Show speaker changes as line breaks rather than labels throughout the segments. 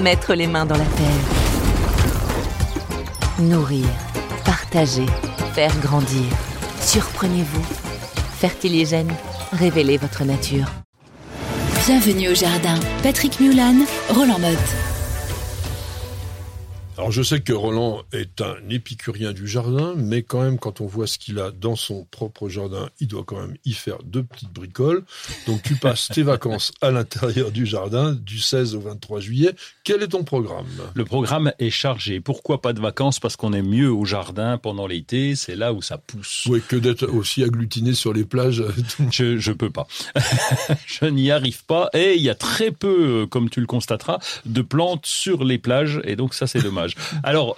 Mettre les mains dans la terre. Nourrir, partager, faire grandir. Surprenez-vous. Fertiligène, révélez votre nature.
Bienvenue au jardin. Patrick Mulan, Roland Motte.
Alors je sais que Roland est un épicurien du jardin, mais quand même quand on voit ce qu'il a dans son propre jardin, il doit quand même y faire deux petites bricoles. Donc tu passes tes vacances à l'intérieur du jardin du 16 au 23 juillet. Quel est ton programme?
Le programme est chargé. Pourquoi pas de vacances? Parce qu'on est mieux au jardin pendant l'été, c'est là où ça pousse.
Oui, que d'être aussi agglutiné sur les plages.
je je peux pas. je n'y arrive pas et il y a très peu, comme tu le constateras, de plantes sur les plages et donc ça c'est dommage. Alors,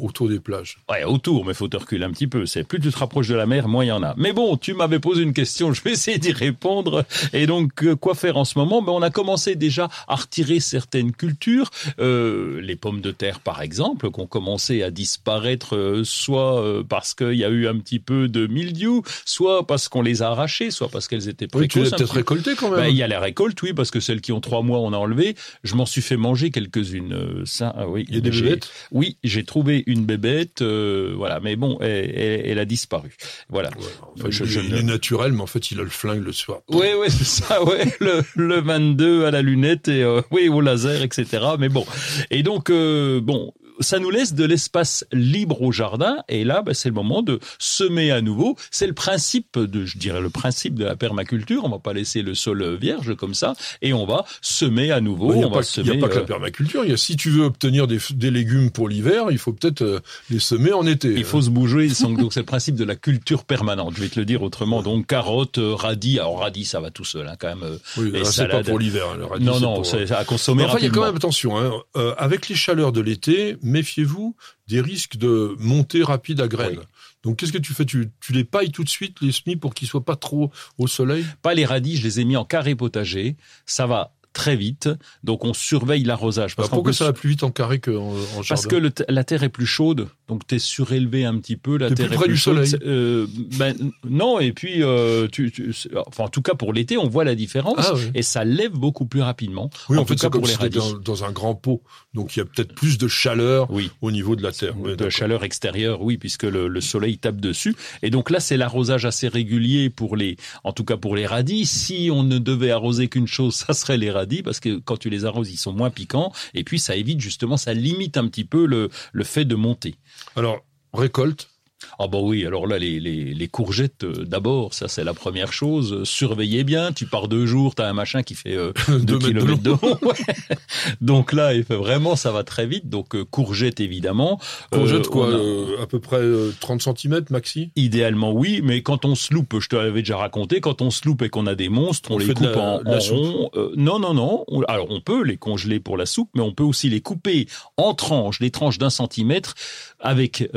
Autour des plages.
Ouais, autour, mais faut te reculer un petit peu. C'est plus tu te rapproches de la mer, moins il y en a. Mais bon, tu m'avais posé une question, je vais essayer d'y répondre. Et donc, euh, quoi faire en ce moment? Ben, on a commencé déjà à retirer certaines cultures, euh, les pommes de terre par exemple, qui ont commencé à disparaître, euh, soit euh, parce qu'il y a eu un petit peu de mildiou, soit parce qu'on les a arrachées, soit parce qu'elles étaient précoces.
Oui, tu les as peut-être récoltées quand même.
Ben, il y a la récolte, oui, parce que celles qui ont trois mois, on a enlevé. Je m'en suis fait manger quelques-unes. Euh, ça, ah oui.
Il y a des bébêtes?
Oui, j'ai trouvé une bébête, euh, voilà, mais bon, elle, elle, elle, a disparu. Voilà.
Ouais, enfin, je, il, je, il est naturel, mais en fait, il a le flingue le soir.
Oui, oui, c'est ça, ouais, le, le 22 à la lunette et euh, oui au laser, etc. Mais bon, et donc euh, bon, ça nous laisse de l'espace libre au jardin et là bah, c'est le moment de semer à nouveau. C'est le principe de je dirais le principe de la permaculture. On va pas laisser le sol vierge comme ça et on va semer à nouveau.
Il n'y a, pas,
va semer,
y a pas que la permaculture. Il y a si tu veux obtenir des, des légumes pour l'hiver il faut peut-être euh, les semer en été.
Il faut se bouger donc c'est le principe de la culture permanente. Je vais te le dire autrement. Donc carottes radis. Alors radis ça va tout seul hein, quand même euh,
oui, c'est pas pour l'hiver hein,
non non c'est à consommer
enfin, il y a quand même attention hein, euh, avec les chaleurs de l'été méfiez-vous des risques de montée rapide à graines. Oui. Donc qu'est-ce que tu fais? Tu, tu, les pailles tout de suite, les semis, pour qu'ils soient pas trop au soleil?
Pas les radis, je les ai mis en carré potager. Ça va très vite. Donc on surveille l'arrosage.
Parce pourquoi ça va plus vite en carré qu'en en jardin
Parce que le, la terre est plus chaude, donc tu es surélevé un petit peu. La
es
terre
plus
est
près
plus
du
chaude.
soleil.
Euh, ben, non, et puis euh, tu, tu, enfin en tout cas pour l'été, on voit la différence
ah, oui.
et ça lève beaucoup plus rapidement.
Oui, en,
en
fait,
tout cas
comme
pour les
si
radis.
Dans, dans, un grand pot, donc il y a peut-être plus de chaleur
oui.
au niveau de la terre.
Oui, de chaleur extérieure, oui, puisque le, le, soleil tape dessus. Et donc là, c'est l'arrosage assez régulier pour les, en tout cas pour les radis. Si on ne devait arroser qu'une chose, ça serait les radis, parce que quand tu les arroses, ils sont moins piquants. Et puis, ça évite justement, ça limite un petit peu le, le fait de monter.
Alors, récolte
ah bah oui, alors là les, les, les courgettes euh, d'abord, ça c'est la première chose. Surveillez bien, tu pars deux jours, t'as un machin qui fait euh, deux kilomètres de long. ouais. Donc là, il fait vraiment, ça va très vite. Donc euh, courgettes évidemment.
Courgettes quoi, a... à peu près 30 cm maxi?
Idéalement oui, mais quand on se loupe, je te l'avais déjà raconté, quand on se loupe et qu'on a des monstres, on, on les coupe
la,
en,
la
en rond. non non non. On, alors on peut les congeler pour la soupe, mais on peut aussi les couper en tranches, des tranches d'un centimètre, avec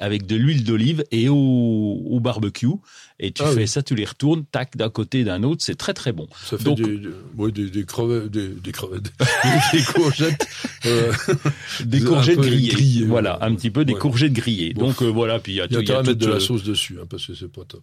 avec de l'huile d'olive et au, au, barbecue. Et tu ah fais oui. ça, tu les retournes, tac, d'un côté, d'un autre. C'est très, très bon.
Ça fait Donc, des, des, des, des, crevettes, des, des crevettes, des courgettes.
Euh, des courgettes grillées. grillées. Voilà, un petit peu des ouais. courgettes grillées. Bon. Donc, euh, voilà. Puis il y a,
y a, y a à mettre de la sauce dessus, hein, parce que c'est pas top.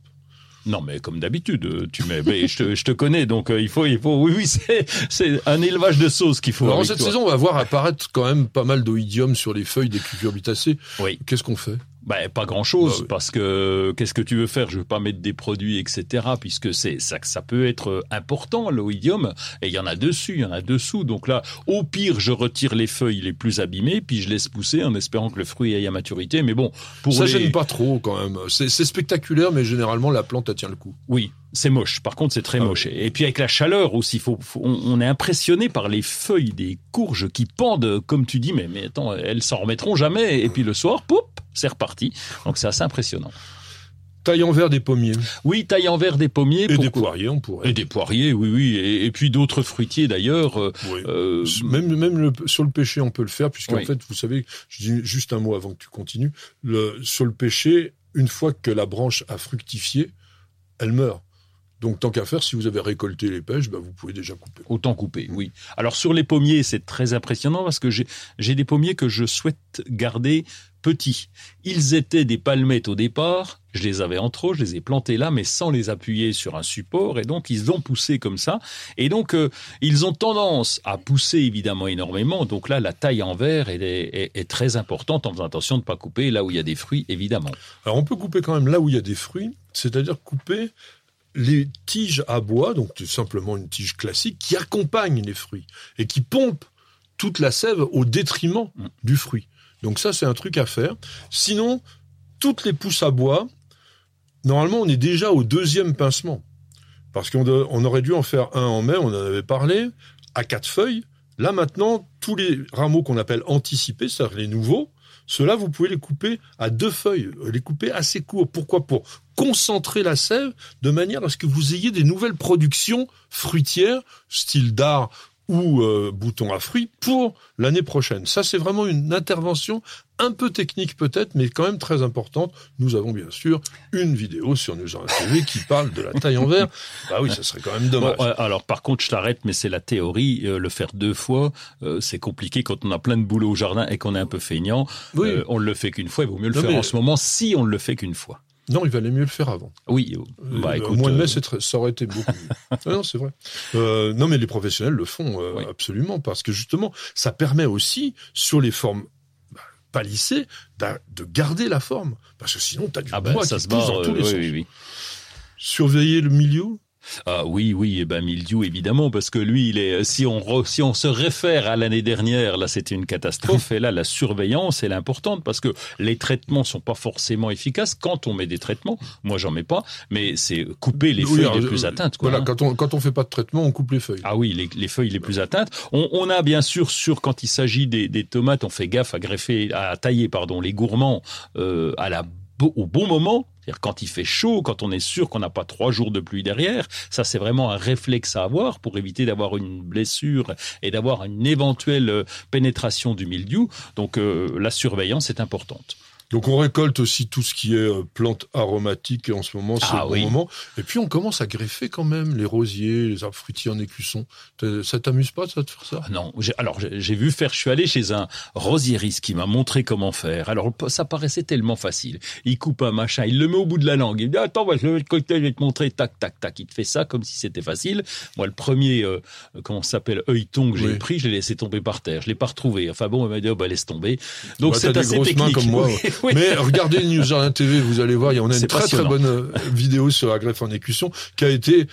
Non, mais comme d'habitude, tu mets. Mais je, te, je te connais, donc euh, il faut, il faut. Oui, oui, c'est, c'est un élevage de sauce qu'il faut.
Alors, en cette toi. saison, on va voir apparaître quand même pas mal d'oïdium sur les feuilles des cucurbitacées.
Oui.
Qu'est-ce qu'on fait?
Ben, pas grand chose, bah, parce que qu'est-ce que tu veux faire? Je veux pas mettre des produits, etc. Puisque c'est ça, ça peut être important l'oïdium, et il y en a dessus, il y en a dessous. Donc là, au pire, je retire les feuilles les plus abîmées, puis je laisse pousser en espérant que le fruit aille à maturité. Mais bon,
pour ça les... gêne pas trop quand même. C'est spectaculaire, mais généralement la plante elle tient le coup.
Oui, c'est moche. Par contre, c'est très ah moche. Oui. Et puis avec la chaleur aussi, faut, faut on, on, est impressionné par les feuilles des courges qui pendent, comme tu dis. Mais mais attends, elles s'en remettront jamais. Et puis le soir, poup, c'est reparti. Donc c'est assez impressionnant.
taille en verre des pommiers.
Oui, taille en verre des pommiers.
Et des poiriers, on pourrait.
Et des poiriers, oui, oui. Et, et puis d'autres fruitiers d'ailleurs. euh,
Oui.
euh,
Même, même le- sur le pêcher, on peut le faire, puisqu'en
Oui.
fait, vous savez, je dis juste un mot avant que tu continues, le, sur le pêcher, une fois que la branche a fructifié, elle meurt. Donc, tant qu'à faire, si vous avez récolté les pêches, bah, vous pouvez déjà couper.
Autant couper, oui. Alors sur les pommiers, c'est très impressionnant parce que j'ai j'ai des pommiers que je souhaite garder petits. Ils étaient des palmettes au départ, je les avais en trop, je les ai plantés là, mais sans les appuyer sur un support, et donc ils ont poussé comme ça. Et donc euh, ils ont tendance à pousser évidemment énormément. Donc là, la taille en verre est, est- est très importante en faisant attention de ne pas couper là où il y a des fruits, évidemment.
Alors, on peut couper quand même là où il y a des fruits, c'est-à-dire couper les tiges à bois, donc tout simplement une tige classique, qui accompagne les fruits et qui pompe toute la sève au détriment
Mm.
du fruit. Donc ça, c'est un truc à faire. Sinon, toutes les pousses à bois, normalement, on est déjà au deuxième pincement. Parce qu'on on aurait dû en faire un en mai, on en avait parlé, à quatre feuilles. Là, maintenant, tous les rameaux qu'on appelle anticipés, c'est-à-dire les nouveaux, ceux-là, vous pouvez les couper à deux feuilles, euh, les couper assez courts. Pourquoi? Pour concentrer la sève de manière à ce que vous ayez des nouvelles productions fruitières, style dard ou euh, bouton à fruits, pour l'année prochaine. Ça, c'est vraiment une intervention un peu technique peut-être, mais quand même très importante. Nous avons bien sûr une vidéo sur News TV qui parle de la taille en verre. Bah oui, ça serait quand même dommage.
Bon, euh, alors par contre, je t'arrête, mais c'est la théorie. euh, le faire deux fois, euh, c'est compliqué quand on a plein de boulot au jardin et qu'on est un peu feignant.
Oui.
Euh, on le fait qu'une fois. Il vaut mieux le
Non,
faire
mais-
en ce moment si on ne le fait qu'une fois.
Non, il valait mieux le faire avant.
Oui. euh, Bah
Euh,
écoute.
au mois de mai,
euh,
très- ça aurait été beaucoup mieux. Ah non, c'est vrai. Euh, non, mais les professionnels le font euh,
Oui.
absolument parce que justement, ça permet aussi sur les formes bah, palissées d'a- de garder la forme parce que sinon, t'as du
ah ben
bois
ça
qui
se
pousse dans tous les
oui,
sens.
oui, oui.
Surveiller le milieu.
Ah oui, oui, et ben Mildiou évidemment parce que lui, il est. Si on re- si on se réfère à l'année dernière, là c'était une catastrophe et là la surveillance elle est importante parce que les traitements sont pas forcément efficaces quand on met des traitements. Moi j'en mets pas, mais c'est couper les
Oui,
feuilles
alors,
les plus
euh,
atteintes. Quoi,
Voilà,
hein.
quand on quand on fait pas de traitement, on coupe les feuilles.
Ah oui, les, les feuilles les plus atteintes. On, on a bien sûr, sur quand il s'agit des, des tomates, on fait gaffe à greffer, à tailler, pardon, les gourmands euh, à la au bon moment. Quand il fait chaud, quand on est sûr qu'on n'a pas trois jours de pluie derrière. Ça, c'est vraiment un réflexe à avoir pour éviter d'avoir une blessure et d'avoir une éventuelle euh, pénétration du mildiou. Donc euh, la surveillance est importante.
Donc on récolte aussi tout ce qui est euh, plantes aromatiques et en ce moment, c'est
Ah
le bon
oui.
moment. Et puis on commence à greffer quand même les rosiers, les arbres fruitiers en écusson. Ça t'amuse pas ça de faire ça?
Ah Non, alors j'ai vu faire, je suis allé chez un rosieriste qui m'a montré comment faire. Alors ça paraissait tellement facile. Il coupe un machin, il le met au bout de la langue. Il me dit attends, moi, je vais te cocktail, je vais te montrer, tac, tac, tac. Il te fait ça comme si c'était facile. Moi, le premier, euh, comment ça s'appelle, œilleton que j'ai
Oui.
pris, je l'ai laissé tomber par terre. Je l'ai pas retrouvé. Enfin bon, il m'a dit oh, bah laisse tomber. Donc
Ouais,
c'est assez technique.
comme moi.
Oui.
Mais regardez News Jardin TV, vous allez voir, en a une très très bonne euh, vidéo sur la greffe en écusson qui a été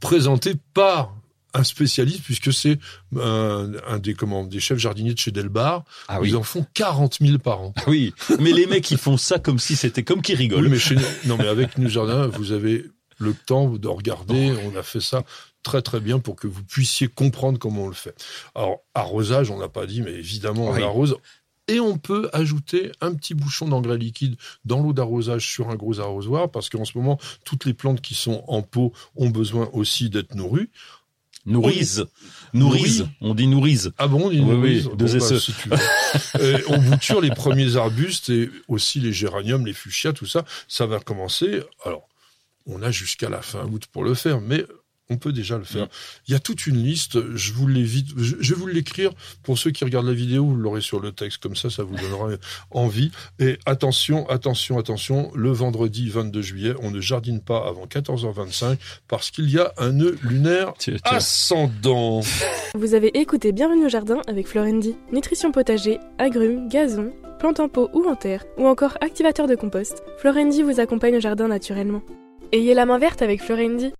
présentée par un spécialiste puisque c'est un, un des comment des chefs jardiniers de chez Delbar.
Ah oui.
Ils en font 40 000 par an.
Oui, mais les mecs ils font ça comme si c'était comme qui rigolent.
Oui, mais chez non mais avec News Jardin, vous avez le temps de regarder. On a fait ça très très bien pour que vous puissiez comprendre comment on le fait. Alors arrosage, on n'a pas dit, mais évidemment on
Oui.
arrose. Et on peut ajouter un petit bouchon d'engrais liquide dans l'eau d'arrosage sur un gros arrosoir, parce qu'en ce moment, toutes les plantes qui sont en pot ont besoin aussi d'être nourries.
Nourrise, nourrise,
Nourri.
on dit nourrise.
Ah bon,
oui, deux
Bon, bah,
SE.
si tu veux. Et on bouture les premiers arbustes et aussi les géraniums, les fuchsias, tout ça. Ça va commencer. Alors, on a jusqu'à la fin août pour le faire, mais on peut déjà le faire.
Mm.
Il y a toute une liste. Je vous l'évite. Je je vais vous l'écrire pour ceux qui regardent la vidéo. Vous l'aurez sur le texte comme ça, ça vous donnera envie. Et attention, attention, attention. Le vendredi 22 juillet, on ne jardine pas avant 14h25 parce qu'il y a un nœud lunaire
Tiens, tiens.
ascendant.
Vous avez écouté Bienvenue au jardin avec Florendi. Nutrition potager, agrumes, gazon, plantes en pot ou en terre, ou encore activateur de compost, Florendi vous accompagne au jardin naturellement. Ayez la main verte avec Florendi.